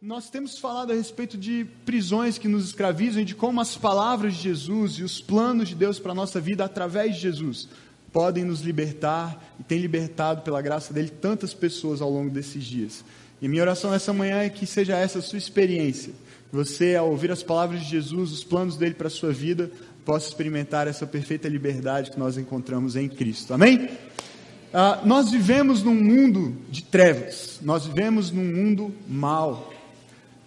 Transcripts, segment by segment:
nós temos falado a respeito de prisões que nos escravizam e de como as palavras de Jesus e os planos de Deus para a nossa vida através de Jesus podem nos libertar e tem libertado pela graça dele tantas pessoas ao longo desses dias. E minha oração nessa manhã é que seja essa a sua experiência. Você, ao ouvir as palavras de Jesus, os planos dele para a sua vida, possa experimentar essa perfeita liberdade que nós encontramos em Cristo. Amém? Ah, nós vivemos num mundo de trevas, nós vivemos num mundo mau.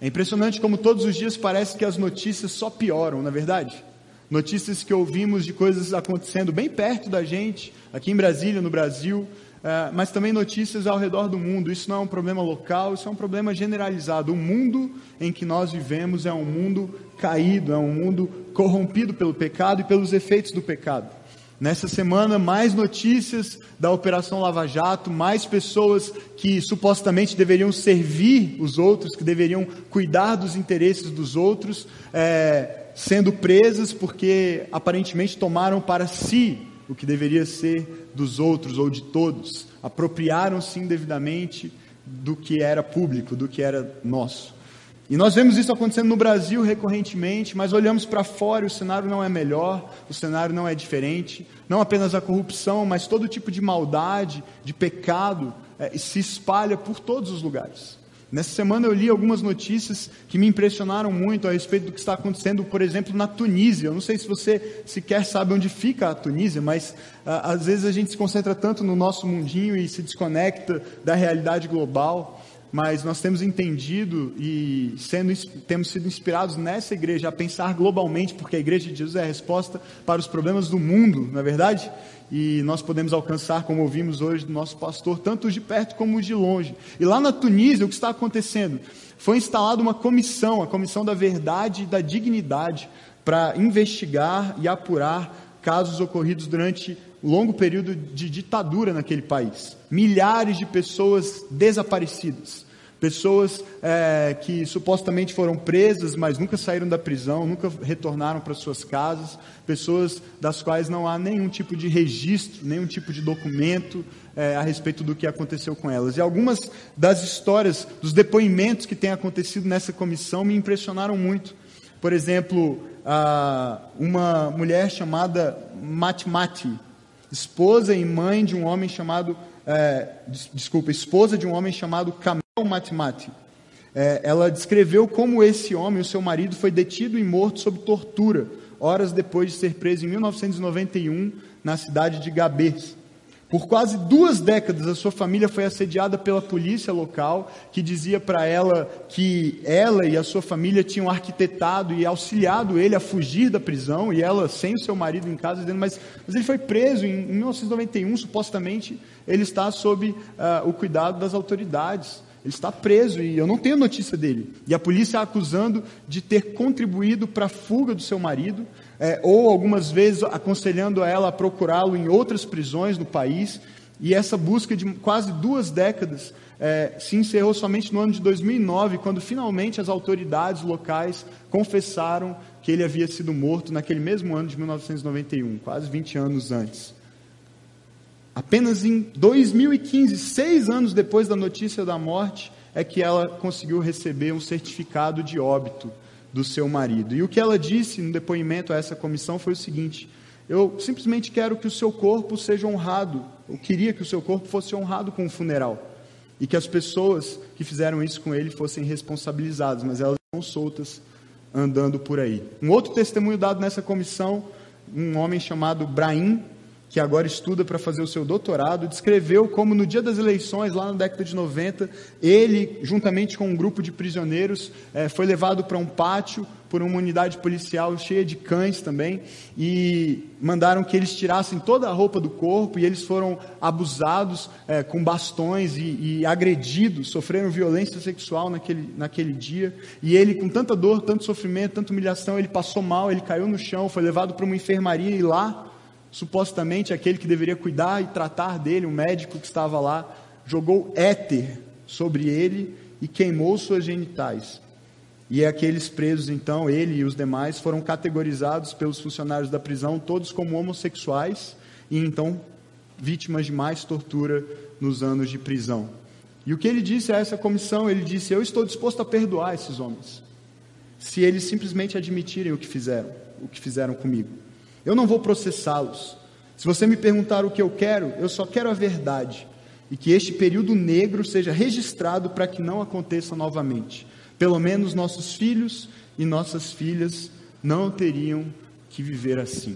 É impressionante como todos os dias parece que as notícias só pioram, na é verdade? Notícias que ouvimos de coisas acontecendo bem perto da gente, aqui em Brasília, no Brasil, uh, mas também notícias ao redor do mundo. Isso não é um problema local, isso é um problema generalizado. O mundo em que nós vivemos é um mundo caído, é um mundo corrompido pelo pecado e pelos efeitos do pecado. Nessa semana, mais notícias da Operação Lava Jato, mais pessoas que supostamente deveriam servir os outros, que deveriam cuidar dos interesses dos outros, é, sendo presas porque aparentemente tomaram para si o que deveria ser dos outros ou de todos, apropriaram-se indevidamente do que era público, do que era nosso. E nós vemos isso acontecendo no Brasil recorrentemente, mas olhamos para fora e o cenário não é melhor, o cenário não é diferente. Não apenas a corrupção, mas todo tipo de maldade, de pecado, é, se espalha por todos os lugares. Nessa semana eu li algumas notícias que me impressionaram muito a respeito do que está acontecendo, por exemplo, na Tunísia. Eu não sei se você sequer sabe onde fica a Tunísia, mas às vezes a gente se concentra tanto no nosso mundinho e se desconecta da realidade global mas nós temos entendido e sendo, temos sido inspirados nessa igreja a pensar globalmente, porque a igreja de Jesus é a resposta para os problemas do mundo, não é verdade? E nós podemos alcançar, como ouvimos hoje do nosso pastor, tanto os de perto como os de longe. E lá na Tunísia, o que está acontecendo? Foi instalada uma comissão, a Comissão da Verdade e da Dignidade, para investigar e apurar casos ocorridos durante longo período de ditadura naquele país. Milhares de pessoas desaparecidas. Pessoas é, que supostamente foram presas, mas nunca saíram da prisão, nunca retornaram para suas casas. Pessoas das quais não há nenhum tipo de registro, nenhum tipo de documento é, a respeito do que aconteceu com elas. E algumas das histórias, dos depoimentos que têm acontecido nessa comissão me impressionaram muito. Por exemplo, uma mulher chamada Matmati, esposa e mãe de um homem chamado, é, desculpa, esposa de um homem chamado Kamel Matmati. É, ela descreveu como esse homem, o seu marido, foi detido e morto sob tortura, horas depois de ser preso em 1991 na cidade de Gabes. Por quase duas décadas, a sua família foi assediada pela polícia local, que dizia para ela que ela e a sua família tinham arquitetado e auxiliado ele a fugir da prisão, e ela sem o seu marido em casa, dizendo: Mas, mas ele foi preso em, em 1991, supostamente ele está sob uh, o cuidado das autoridades. Ele está preso e eu não tenho notícia dele. E a polícia a acusando de ter contribuído para a fuga do seu marido, é, ou algumas vezes aconselhando a ela a procurá-lo em outras prisões no país. E essa busca de quase duas décadas é, se encerrou somente no ano de 2009, quando finalmente as autoridades locais confessaram que ele havia sido morto naquele mesmo ano de 1991, quase 20 anos antes. Apenas em 2015, seis anos depois da notícia da morte, é que ela conseguiu receber um certificado de óbito do seu marido. E o que ela disse no depoimento a essa comissão foi o seguinte: eu simplesmente quero que o seu corpo seja honrado. Eu queria que o seu corpo fosse honrado com um funeral. E que as pessoas que fizeram isso com ele fossem responsabilizadas, mas elas estão soltas andando por aí. Um outro testemunho dado nessa comissão, um homem chamado Brahim que agora estuda para fazer o seu doutorado, descreveu como no dia das eleições, lá na década de 90, ele, juntamente com um grupo de prisioneiros, é, foi levado para um pátio por uma unidade policial cheia de cães também, e mandaram que eles tirassem toda a roupa do corpo, e eles foram abusados é, com bastões e, e, agredidos, sofreram violência sexual naquele, naquele dia, e ele, com tanta dor, tanto sofrimento, tanta humilhação, ele passou mal, ele caiu no chão, foi levado para uma enfermaria, e lá supostamente aquele que deveria cuidar e tratar dele, o médico que estava lá, jogou éter sobre ele e queimou suas genitais. E aqueles presos, então, ele e os demais, foram categorizados pelos funcionários da prisão, todos como homossexuais, e então vítimas de mais tortura nos anos de prisão. E o que ele disse a essa comissão? Ele disse: Eu estou disposto a perdoar esses homens, se eles simplesmente admitirem o que fizeram, o que fizeram comigo. Eu não vou processá-los. Se você me perguntar o que eu quero, eu só quero a verdade e que este período negro seja registrado para que não aconteça novamente. Pelo menos nossos filhos e nossas filhas não teriam que viver assim.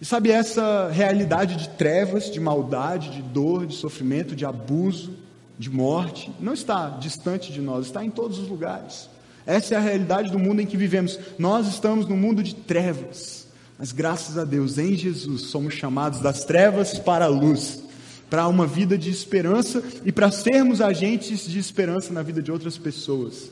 E sabe, essa realidade de trevas, de maldade, de dor, de sofrimento, de abuso, de morte, não está distante de nós, está em todos os lugares. Essa é a realidade do mundo em que vivemos. Nós estamos no mundo de trevas, mas graças a Deus, em Jesus, somos chamados das trevas para a luz, para uma vida de esperança e para sermos agentes de esperança na vida de outras pessoas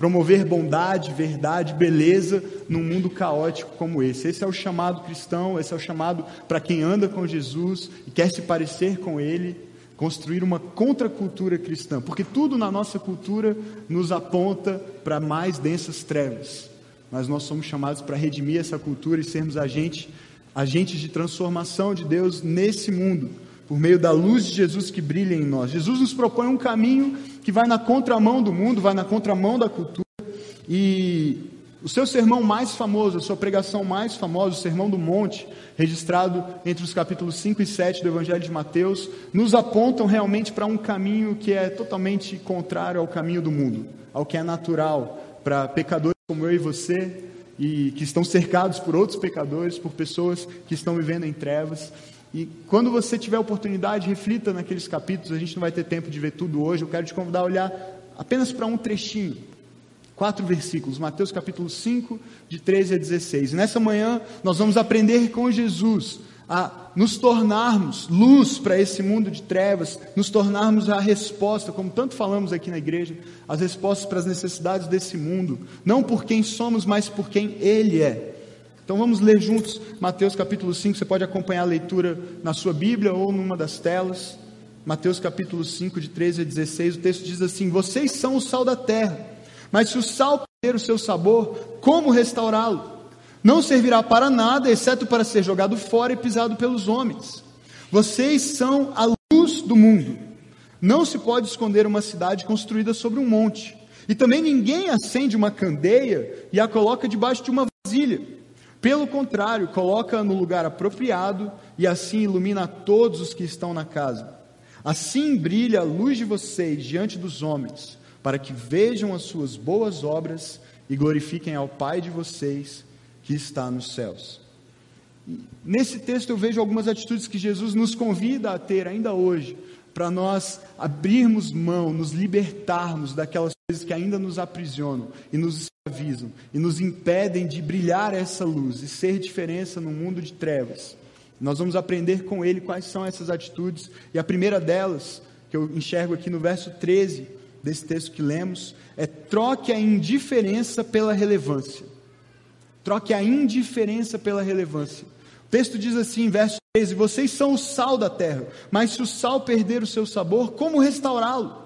promover bondade, verdade, beleza num mundo caótico como esse. Esse é o chamado cristão, esse é o chamado para quem anda com Jesus e quer se parecer com Ele, construir uma contracultura cristã, porque tudo na nossa cultura nos aponta para mais densas trevas, mas nós somos chamados para redimir essa cultura e sermos agentes, agentes de transformação de Deus nesse mundo por meio da luz de Jesus que brilha em nós. Jesus nos propõe um caminho que vai na contramão do mundo, vai na contramão da cultura. E o seu sermão mais famoso, a sua pregação mais famosa, o Sermão do Monte, registrado entre os capítulos 5 e 7 do Evangelho de Mateus, nos apontam realmente para um caminho que é totalmente contrário ao caminho do mundo, ao que é natural para pecadores como eu e você, e que estão cercados por outros pecadores, por pessoas que estão vivendo em trevas. E quando você tiver oportunidade, reflita naqueles capítulos. A gente não vai ter tempo de ver tudo hoje. Eu quero te convidar a olhar apenas para um trechinho. Quatro versículos, Mateus capítulo 5, de 13 a 16. E nessa manhã nós vamos aprender com Jesus a nos tornarmos luz para esse mundo de trevas, nos tornarmos a resposta, como tanto falamos aqui na igreja, as respostas para as necessidades desse mundo, não por quem somos, mas por quem Ele é. Então vamos ler juntos Mateus capítulo 5, você pode acompanhar a leitura na sua Bíblia ou numa das telas. Mateus capítulo 5, de 13 a 16, o texto diz assim: Vocês são o sal da terra, mas se o sal perder o seu sabor, como restaurá-lo? Não servirá para nada, exceto para ser jogado fora e pisado pelos homens. Vocês são a luz do mundo. Não se pode esconder uma cidade construída sobre um monte. E também ninguém acende uma candeia e a coloca debaixo de uma vasilha pelo contrário, coloca no lugar apropriado e assim ilumina todos os que estão na casa. Assim brilha a luz de vocês diante dos homens, para que vejam as suas boas obras e glorifiquem ao Pai de vocês que está nos céus. Nesse texto eu vejo algumas atitudes que Jesus nos convida a ter ainda hoje, para nós abrirmos mão, nos libertarmos daquelas coisas que ainda nos aprisionam e nos escravizam e nos impedem de brilhar essa luz e ser diferença no mundo de trevas. Nós vamos aprender com ele quais são essas atitudes, e a primeira delas, que eu enxergo aqui no verso 13 desse texto que lemos, é troque a indiferença pela relevância. Troque a indiferença pela relevância. O texto diz assim, verso 13: Vocês são o sal da terra, mas se o sal perder o seu sabor, como restaurá-lo?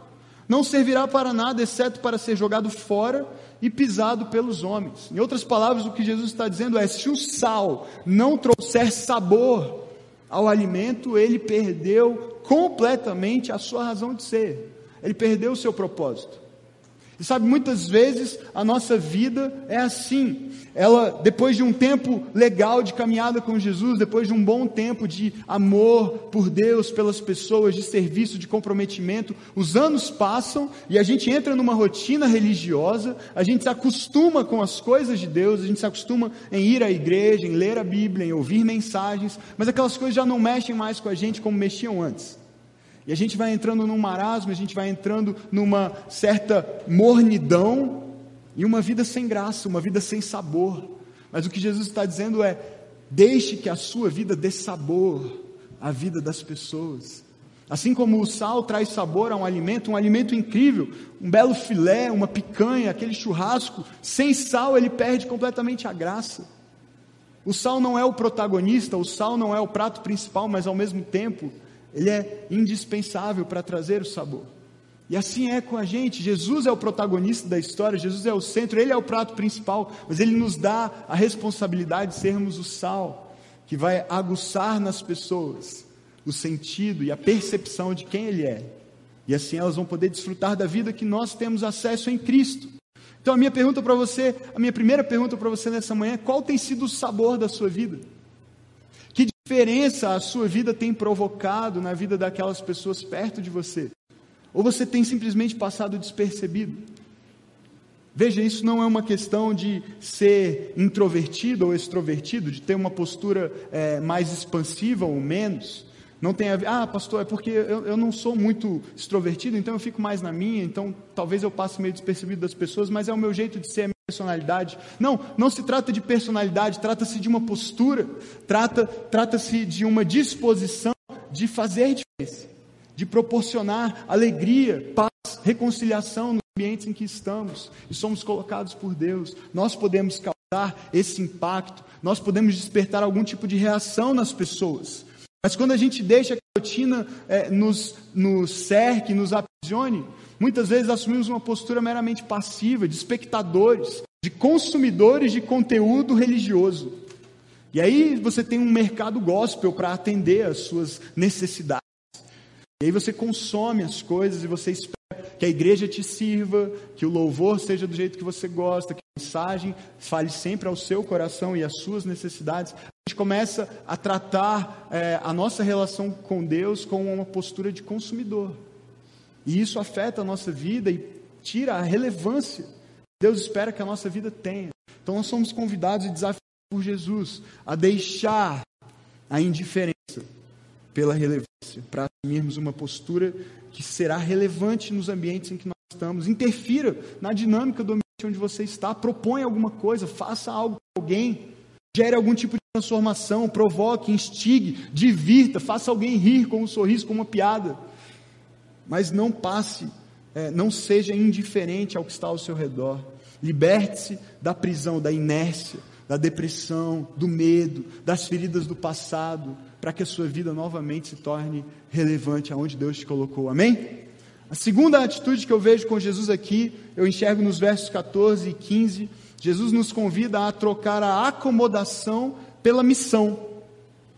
Não servirá para nada, exceto para ser jogado fora e pisado pelos homens. Em outras palavras, o que Jesus está dizendo é: se o sal não trouxer sabor ao alimento, ele perdeu completamente a sua razão de ser, ele perdeu o seu propósito. E sabe, muitas vezes a nossa vida é assim. Ela, depois de um tempo legal de caminhada com Jesus, depois de um bom tempo de amor por Deus, pelas pessoas, de serviço, de comprometimento, os anos passam e a gente entra numa rotina religiosa, a gente se acostuma com as coisas de Deus, a gente se acostuma em ir à igreja, em ler a Bíblia, em ouvir mensagens, mas aquelas coisas já não mexem mais com a gente como mexiam antes. E a gente vai entrando num marasmo, a gente vai entrando numa certa mornidão e uma vida sem graça, uma vida sem sabor. Mas o que Jesus está dizendo é: deixe que a sua vida dê sabor à vida das pessoas. Assim como o sal traz sabor a um alimento, um alimento incrível, um belo filé, uma picanha, aquele churrasco, sem sal ele perde completamente a graça. O sal não é o protagonista, o sal não é o prato principal, mas ao mesmo tempo ele é indispensável para trazer o sabor. E assim é com a gente. Jesus é o protagonista da história, Jesus é o centro, ele é o prato principal, mas ele nos dá a responsabilidade de sermos o sal que vai aguçar nas pessoas o sentido e a percepção de quem ele é. E assim elas vão poder desfrutar da vida que nós temos acesso em Cristo. Então a minha pergunta para você, a minha primeira pergunta para você nessa manhã, é qual tem sido o sabor da sua vida? Diferença a sua vida tem provocado na vida daquelas pessoas perto de você? Ou você tem simplesmente passado despercebido? Veja, isso não é uma questão de ser introvertido ou extrovertido, de ter uma postura é, mais expansiva ou menos. Não tem a ver, ah, pastor, é porque eu, eu não sou muito extrovertido, então eu fico mais na minha, então talvez eu passe meio despercebido das pessoas, mas é o meu jeito de ser, personalidade. Não, não se trata de personalidade, trata-se de uma postura, trata, trata-se de uma disposição de fazer diferença, de proporcionar alegria, paz, reconciliação ambientes em que estamos e somos colocados por Deus, nós podemos causar esse impacto, nós podemos despertar algum tipo de reação nas pessoas. Mas quando a gente deixa que rotina é, nos, nos cerque, nos aprisione, muitas vezes assumimos uma postura meramente passiva, de espectadores, de consumidores de conteúdo religioso. E aí você tem um mercado gospel para atender às suas necessidades. E aí você consome as coisas e você espera que a igreja te sirva, que o louvor seja do jeito que você gosta, que a mensagem fale sempre ao seu coração e às suas necessidades. A gente começa a tratar é, a nossa relação com Deus com uma postura de consumidor. E isso afeta a nossa vida e tira a relevância Deus espera que a nossa vida tenha. Então nós somos convidados e desafiados por Jesus a deixar a indiferença pela relevância, para assumirmos uma postura que será relevante nos ambientes em que nós estamos. Interfira na dinâmica do ambiente onde você está, proponha alguma coisa, faça algo com alguém, gere algum tipo de transformação, provoque, instigue, divirta, faça alguém rir com um sorriso, com uma piada. Mas não passe, é, não seja indiferente ao que está ao seu redor. Liberte-se da prisão, da inércia, da depressão, do medo, das feridas do passado, para que a sua vida novamente se torne relevante aonde Deus te colocou. Amém? A segunda atitude que eu vejo com Jesus aqui, eu enxergo nos versos 14 e 15. Jesus nos convida a trocar a acomodação pela missão.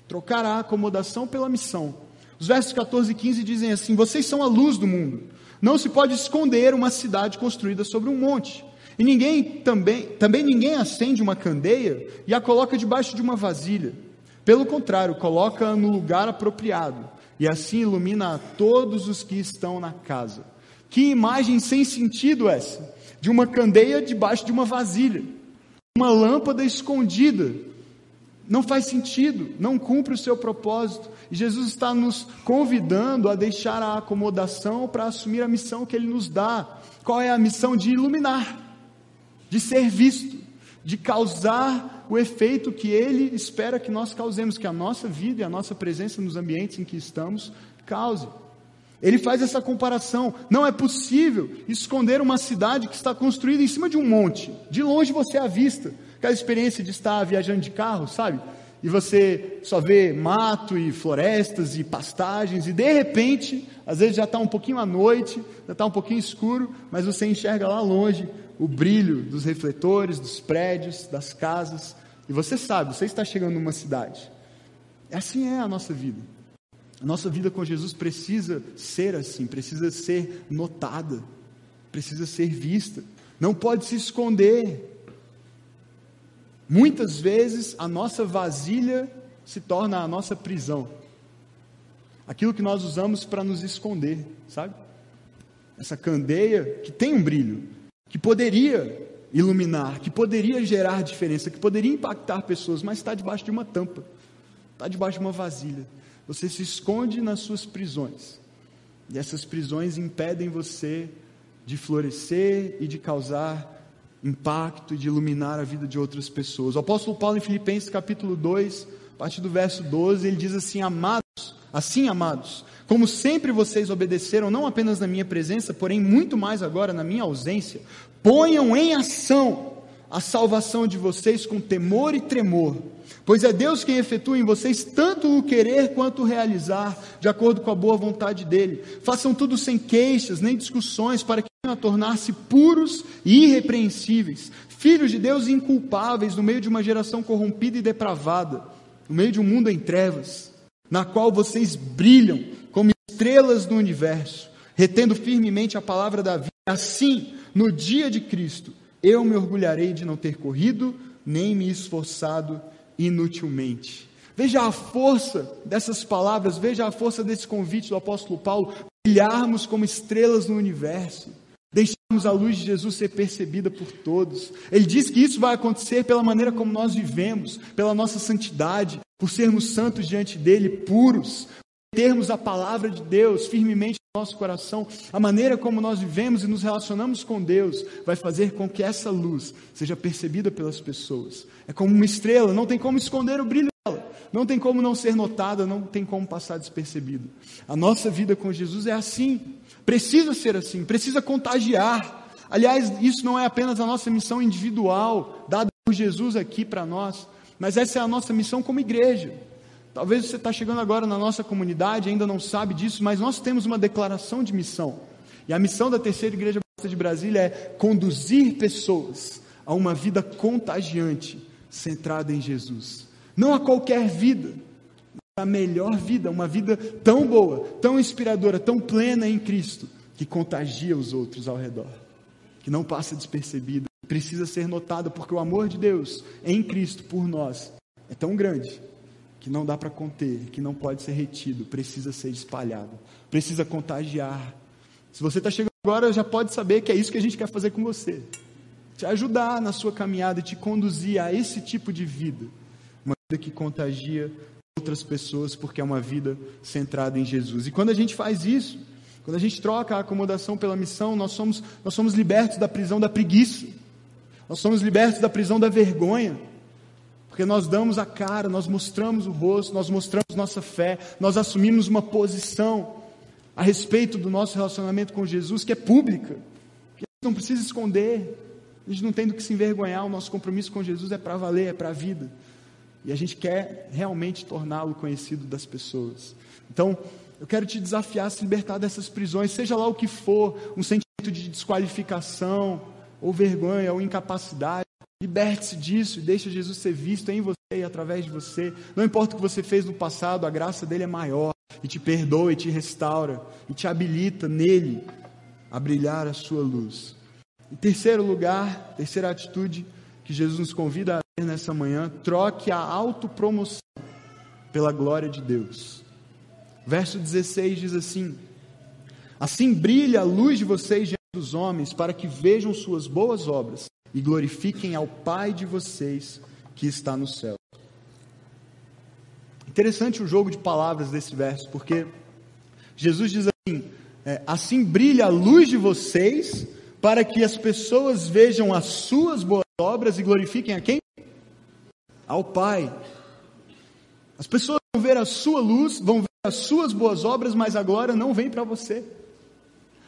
Trocar a acomodação pela missão. Os versos 14 e 15 dizem assim: Vocês são a luz do mundo. Não se pode esconder uma cidade construída sobre um monte. E ninguém também, também ninguém acende uma candeia e a coloca debaixo de uma vasilha pelo contrário, coloca no lugar apropriado e assim ilumina a todos os que estão na casa. Que imagem sem sentido essa? De uma candeia debaixo de uma vasilha, uma lâmpada escondida. Não faz sentido, não cumpre o seu propósito. E Jesus está nos convidando a deixar a acomodação para assumir a missão que Ele nos dá. Qual é a missão? De iluminar, de ser visto, de causar o efeito que Ele espera que nós causemos, que a nossa vida e a nossa presença nos ambientes em que estamos cause. Ele faz essa comparação. Não é possível esconder uma cidade que está construída em cima de um monte. De longe você avista. Aquela experiência de estar viajando de carro, sabe? E você só vê mato e florestas e pastagens, e de repente, às vezes já está um pouquinho à noite, já está um pouquinho escuro, mas você enxerga lá longe o brilho dos refletores, dos prédios, das casas, e você sabe, você está chegando numa cidade. Assim é a nossa vida. A nossa vida com Jesus precisa ser assim, precisa ser notada, precisa ser vista, não pode se esconder. Muitas vezes a nossa vasilha se torna a nossa prisão. Aquilo que nós usamos para nos esconder, sabe? Essa candeia que tem um brilho, que poderia iluminar, que poderia gerar diferença, que poderia impactar pessoas, mas está debaixo de uma tampa, está debaixo de uma vasilha. Você se esconde nas suas prisões, e essas prisões impedem você de florescer e de causar impacto e de iluminar a vida de outras pessoas. O apóstolo Paulo, em Filipenses capítulo 2, a partir do verso 12, ele diz assim: Amados, assim amados, como sempre vocês obedeceram, não apenas na minha presença, porém muito mais agora na minha ausência, ponham em ação a salvação de vocês com temor e tremor, pois é Deus quem efetua em vocês tanto o querer quanto o realizar, de acordo com a boa vontade dele. Façam tudo sem queixas nem discussões, para que a tornar-se puros e irrepreensíveis, filhos de Deus inculpáveis no meio de uma geração corrompida e depravada, no meio de um mundo em trevas, na qual vocês brilham como estrelas do universo, retendo firmemente a palavra da vida. Assim, no dia de Cristo, eu me orgulharei de não ter corrido, nem me esforçado inutilmente. Veja a força dessas palavras, veja a força desse convite do apóstolo Paulo, brilharmos como estrelas no universo, a luz de Jesus ser percebida por todos. Ele diz que isso vai acontecer pela maneira como nós vivemos, pela nossa santidade, por sermos santos diante dele, puros, termos a palavra de Deus firmemente no nosso coração, a maneira como nós vivemos e nos relacionamos com Deus vai fazer com que essa luz seja percebida pelas pessoas. É como uma estrela, não tem como esconder o brilho dela, não tem como não ser notada, não tem como passar despercebido. A nossa vida com Jesus é assim, precisa ser assim, precisa contagiar. Aliás, isso não é apenas a nossa missão individual, dada por Jesus aqui para nós, mas essa é a nossa missão como igreja. Talvez você está chegando agora na nossa comunidade, ainda não sabe disso, mas nós temos uma declaração de missão. E a missão da Terceira Igreja de Brasília é conduzir pessoas a uma vida contagiante, centrada em Jesus. Não a qualquer vida, a melhor vida, uma vida tão boa, tão inspiradora, tão plena em Cristo, que contagia os outros ao redor, que não passa despercebida, precisa ser notada, porque o amor de Deus em Cristo por nós é tão grande que não dá para conter, que não pode ser retido, precisa ser espalhado, precisa contagiar. Se você está chegando agora, já pode saber que é isso que a gente quer fazer com você. Te ajudar na sua caminhada te conduzir a esse tipo de vida. Uma vida que contagia outras pessoas, porque é uma vida centrada em Jesus. E quando a gente faz isso, quando a gente troca a acomodação pela missão, nós somos, nós somos libertos da prisão da preguiça. Nós somos libertos da prisão da vergonha. Porque nós damos a cara, nós mostramos o rosto, nós mostramos nossa fé, nós assumimos uma posição a respeito do nosso relacionamento com Jesus que é pública, que a gente não precisa esconder, a gente não tem do que se envergonhar, o nosso compromisso com Jesus é para valer, é para a vida. E a gente quer realmente torná-lo conhecido das pessoas. Então, eu quero te desafiar a se libertar dessas prisões, seja lá o que for, um sentimento de desqualificação, ou vergonha, ou incapacidade. Liberte-se disso e deixe Jesus ser visto em você e através de você. Não importa o que você fez no passado, a graça dele é maior e te perdoa e te restaura e te habilita nele a brilhar a sua luz. Em terceiro lugar, terceira atitude que Jesus nos convida a ter nessa manhã, troque a autopromoção pela glória de Deus. Verso 16 diz assim: Assim brilha a luz de vocês diante dos homens, para que vejam suas boas obras e glorifiquem ao Pai de vocês que está no céu. Interessante o jogo de palavras desse verso, porque Jesus diz assim: é, assim brilha a luz de vocês, para que as pessoas vejam as suas boas obras e glorifiquem a quem? Ao Pai. As pessoas vão ver a sua luz, vão ver as suas boas obras, mas agora não vem para você.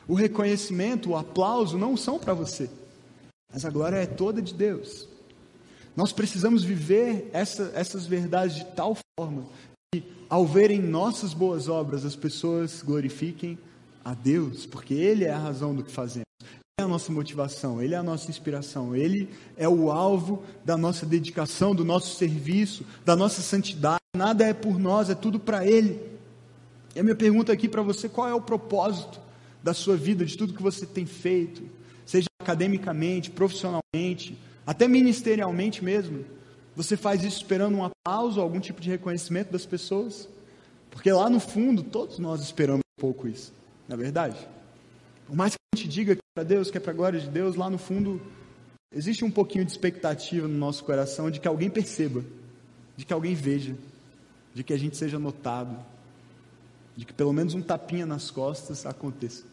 O reconhecimento, o aplauso não são para você. Mas a glória é toda de Deus. Nós precisamos viver essa, essas verdades de tal forma que, ao verem nossas boas obras, as pessoas glorifiquem a Deus, porque Ele é a razão do que fazemos. É a nossa motivação, Ele é a nossa inspiração, Ele é o alvo da nossa dedicação, do nosso serviço, da nossa santidade. Nada é por nós, é tudo para Ele. E a minha pergunta aqui para você: qual é o propósito da sua vida, de tudo que você tem feito? seja academicamente, profissionalmente, até ministerialmente mesmo, você faz isso esperando um aplauso, algum tipo de reconhecimento das pessoas? Porque lá no fundo, todos nós esperamos um pouco isso, não é verdade? Por mais que a gente diga que é para Deus, que é para a glória de Deus, lá no fundo, existe um pouquinho de expectativa no nosso coração de que alguém perceba, de que alguém veja, de que a gente seja notado, de que pelo menos um tapinha nas costas aconteça.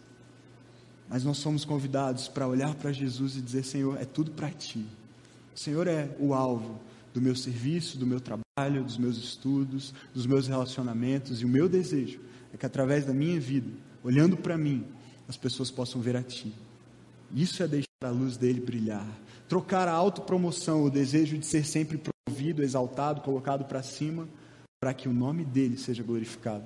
Mas nós somos convidados para olhar para Jesus e dizer: Senhor, é tudo para ti. O Senhor é o alvo do meu serviço, do meu trabalho, dos meus estudos, dos meus relacionamentos. E o meu desejo é que através da minha vida, olhando para mim, as pessoas possam ver a ti. Isso é deixar a luz dele brilhar. Trocar a autopromoção, o desejo de ser sempre promovido, exaltado, colocado para cima, para que o nome dele seja glorificado.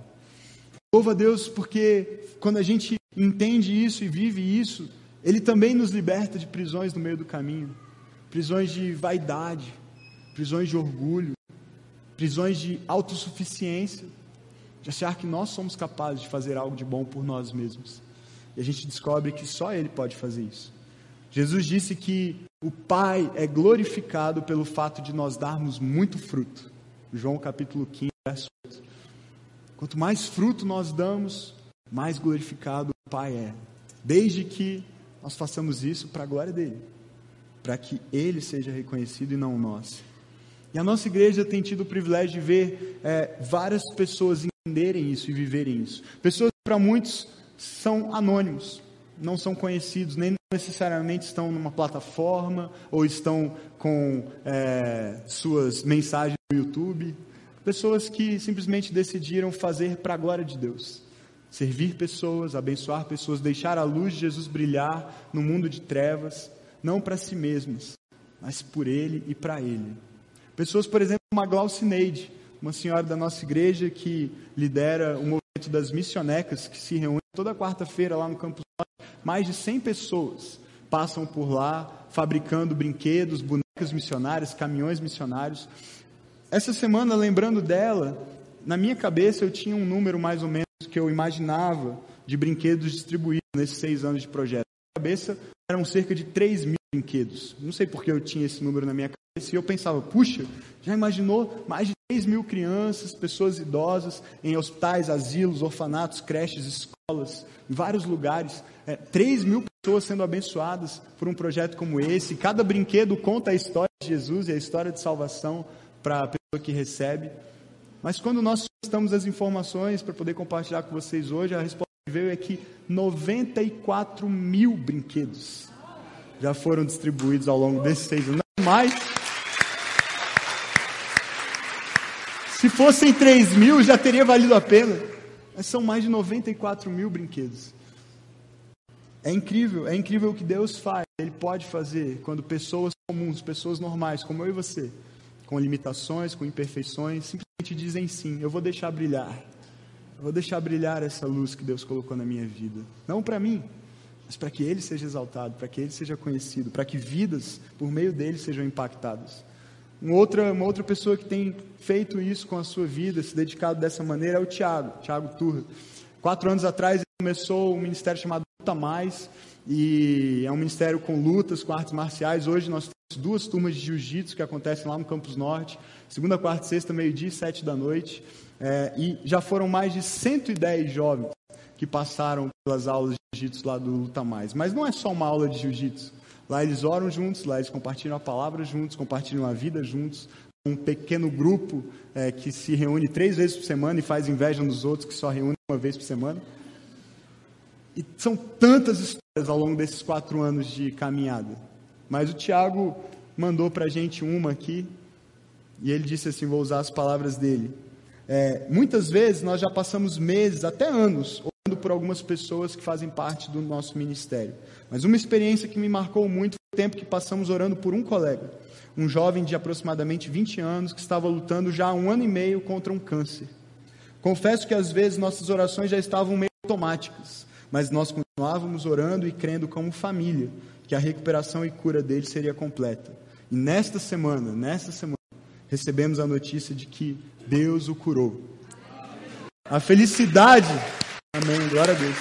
Louva a Deus porque quando a gente entende isso e vive isso, Ele também nos liberta de prisões no meio do caminho prisões de vaidade, prisões de orgulho, prisões de autossuficiência, de achar que nós somos capazes de fazer algo de bom por nós mesmos. E a gente descobre que só Ele pode fazer isso. Jesus disse que o Pai é glorificado pelo fato de nós darmos muito fruto. João capítulo 15, verso 8. Quanto mais fruto nós damos, mais glorificado o Pai é. Desde que nós façamos isso para a glória dele, para que ele seja reconhecido e não nós. E a nossa igreja tem tido o privilégio de ver é, várias pessoas entenderem isso e viverem isso. Pessoas para muitos são anônimos, não são conhecidos, nem necessariamente estão numa plataforma ou estão com é, suas mensagens no YouTube. Pessoas que simplesmente decidiram fazer para a glória de Deus. Servir pessoas, abençoar pessoas, deixar a luz de Jesus brilhar no mundo de trevas, não para si mesmas, mas por Ele e para Ele. Pessoas, por exemplo, como a Glaucineide, uma senhora da nossa igreja que lidera o movimento das missionecas, que se reúne toda quarta-feira lá no Campus. Mais de 100 pessoas passam por lá, fabricando brinquedos, bonecas missionárias, caminhões missionários. Essa semana, lembrando dela, na minha cabeça eu tinha um número mais ou menos que eu imaginava de brinquedos distribuídos nesses seis anos de projeto. Na minha cabeça eram cerca de 3 mil brinquedos. Não sei porque eu tinha esse número na minha cabeça. E eu pensava, puxa, já imaginou mais de 3 mil crianças, pessoas idosas, em hospitais, asilos, orfanatos, creches, escolas, em vários lugares. É, 3 mil pessoas sendo abençoadas por um projeto como esse. Cada brinquedo conta a história de Jesus e a história de salvação para a pessoa que recebe. Mas quando nós estamos as informações para poder compartilhar com vocês hoje, a resposta que veio é que 94 mil brinquedos já foram distribuídos ao longo desses seis anos. Mais. Se fossem 3 mil, já teria valido a pena. Mas são mais de 94 mil brinquedos. É incrível, é incrível o que Deus faz. Ele pode fazer quando pessoas comuns, pessoas normais, como eu e você, com limitações, com imperfeições, simplesmente dizem sim, eu vou deixar brilhar. Eu vou deixar brilhar essa luz que Deus colocou na minha vida. Não para mim, mas para que Ele seja exaltado, para que Ele seja conhecido, para que vidas por meio dele sejam impactadas. Uma outra, uma outra pessoa que tem feito isso com a sua vida, se dedicado dessa maneira, é o Tiago, Tiago Turra. Quatro anos atrás ele começou um ministério chamado Luta Mais, e é um ministério com lutas, com artes marciais. Hoje nós temos duas turmas de jiu-jitsu que acontecem lá no Campus Norte, segunda, quarta e sexta, meio-dia e sete da noite. É, e já foram mais de 110 jovens que passaram pelas aulas de jiu-jitsu lá do Luta Mais. Mas não é só uma aula de jiu-jitsu. Lá eles oram juntos, lá eles compartilham a palavra juntos, compartilham a vida juntos. Um pequeno grupo é, que se reúne três vezes por semana e faz inveja nos outros que só reúnem uma vez por semana. E são tantas histórias ao longo desses quatro anos de caminhada. Mas o Tiago mandou para a gente uma aqui, e ele disse assim: vou usar as palavras dele. É, muitas vezes nós já passamos meses, até anos, por algumas pessoas que fazem parte do nosso ministério. Mas uma experiência que me marcou muito foi o tempo que passamos orando por um colega, um jovem de aproximadamente 20 anos que estava lutando já há um ano e meio contra um câncer. Confesso que às vezes nossas orações já estavam meio automáticas, mas nós continuávamos orando e crendo como família que a recuperação e cura dele seria completa. E nesta semana, nesta semana, recebemos a notícia de que Deus o curou. A felicidade Amém, glória a Deus.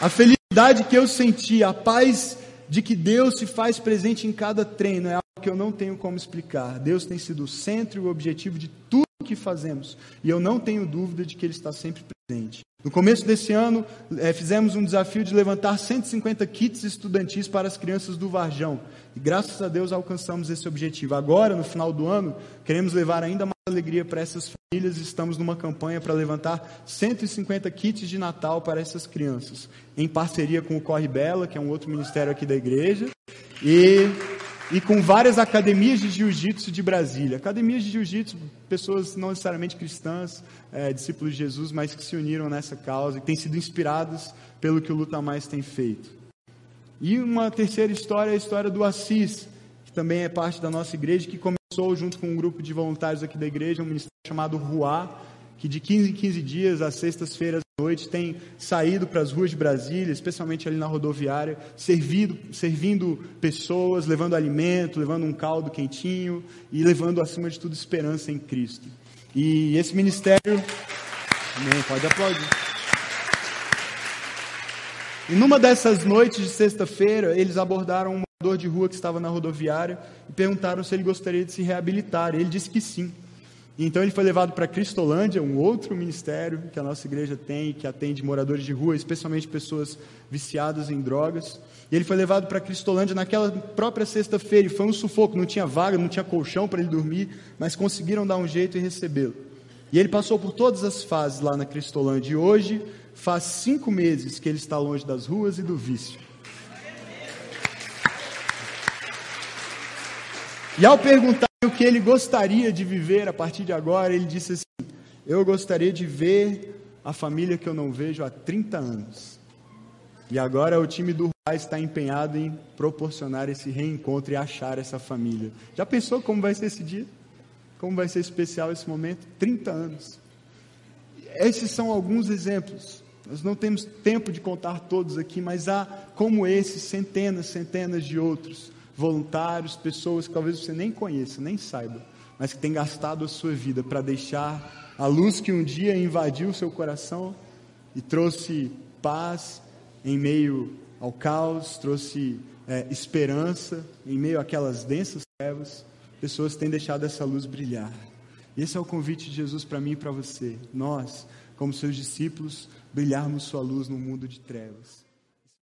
A felicidade que eu senti, a paz de que Deus se faz presente em cada treino é algo que eu não tenho como explicar. Deus tem sido o centro e o objetivo de tudo que fazemos. E eu não tenho dúvida de que Ele está sempre presente. No começo desse ano, é, fizemos um desafio de levantar 150 kits estudantis para as crianças do Varjão. E graças a Deus alcançamos esse objetivo. Agora, no final do ano, queremos levar ainda mais alegria para essas famílias. Estamos numa campanha para levantar 150 kits de Natal para essas crianças, em parceria com o Corre Bela, que é um outro ministério aqui da igreja. E e com várias academias de jiu-jitsu de Brasília. Academias de jiu-jitsu, pessoas não necessariamente cristãs, é, discípulos de Jesus, mas que se uniram nessa causa e têm sido inspirados pelo que o Luta Mais tem feito. E uma terceira história é a história do Assis, que também é parte da nossa igreja, que começou junto com um grupo de voluntários aqui da igreja, um ministério chamado Ruá, que de 15 em 15 dias, às sextas-feiras à noite, tem saído para as ruas de Brasília, especialmente ali na rodoviária, servido, servindo pessoas, levando alimento, levando um caldo quentinho e levando, acima de tudo, esperança em Cristo. E esse ministério. Amém, pode aplaudir. E numa dessas noites de sexta-feira, eles abordaram um morador de rua que estava na rodoviária e perguntaram se ele gostaria de se reabilitar. Ele disse que sim. Então ele foi levado para Cristolândia, um outro ministério que a nossa igreja tem, que atende moradores de rua, especialmente pessoas viciadas em drogas. E ele foi levado para Cristolândia naquela própria sexta-feira, e foi um sufoco, não tinha vaga, não tinha colchão para ele dormir, mas conseguiram dar um jeito e recebê-lo. E ele passou por todas as fases lá na Cristolândia, e hoje faz cinco meses que ele está longe das ruas e do vício. E ao perguntar o que ele gostaria de viver a partir de agora, ele disse assim: Eu gostaria de ver a família que eu não vejo há 30 anos. E agora o time do Ruai está empenhado em proporcionar esse reencontro e achar essa família. Já pensou como vai ser esse dia? Como vai ser especial esse momento? 30 anos. Esses são alguns exemplos. Nós não temos tempo de contar todos aqui, mas há, como esses, centenas, centenas de outros voluntários, pessoas que talvez você nem conheça, nem saiba, mas que têm gastado a sua vida para deixar a luz que um dia invadiu o seu coração e trouxe paz em meio ao caos, trouxe é, esperança em meio àquelas densas trevas. Pessoas têm deixado essa luz brilhar. Esse é o convite de Jesus para mim e para você. Nós, como seus discípulos, brilharmos sua luz no mundo de trevas.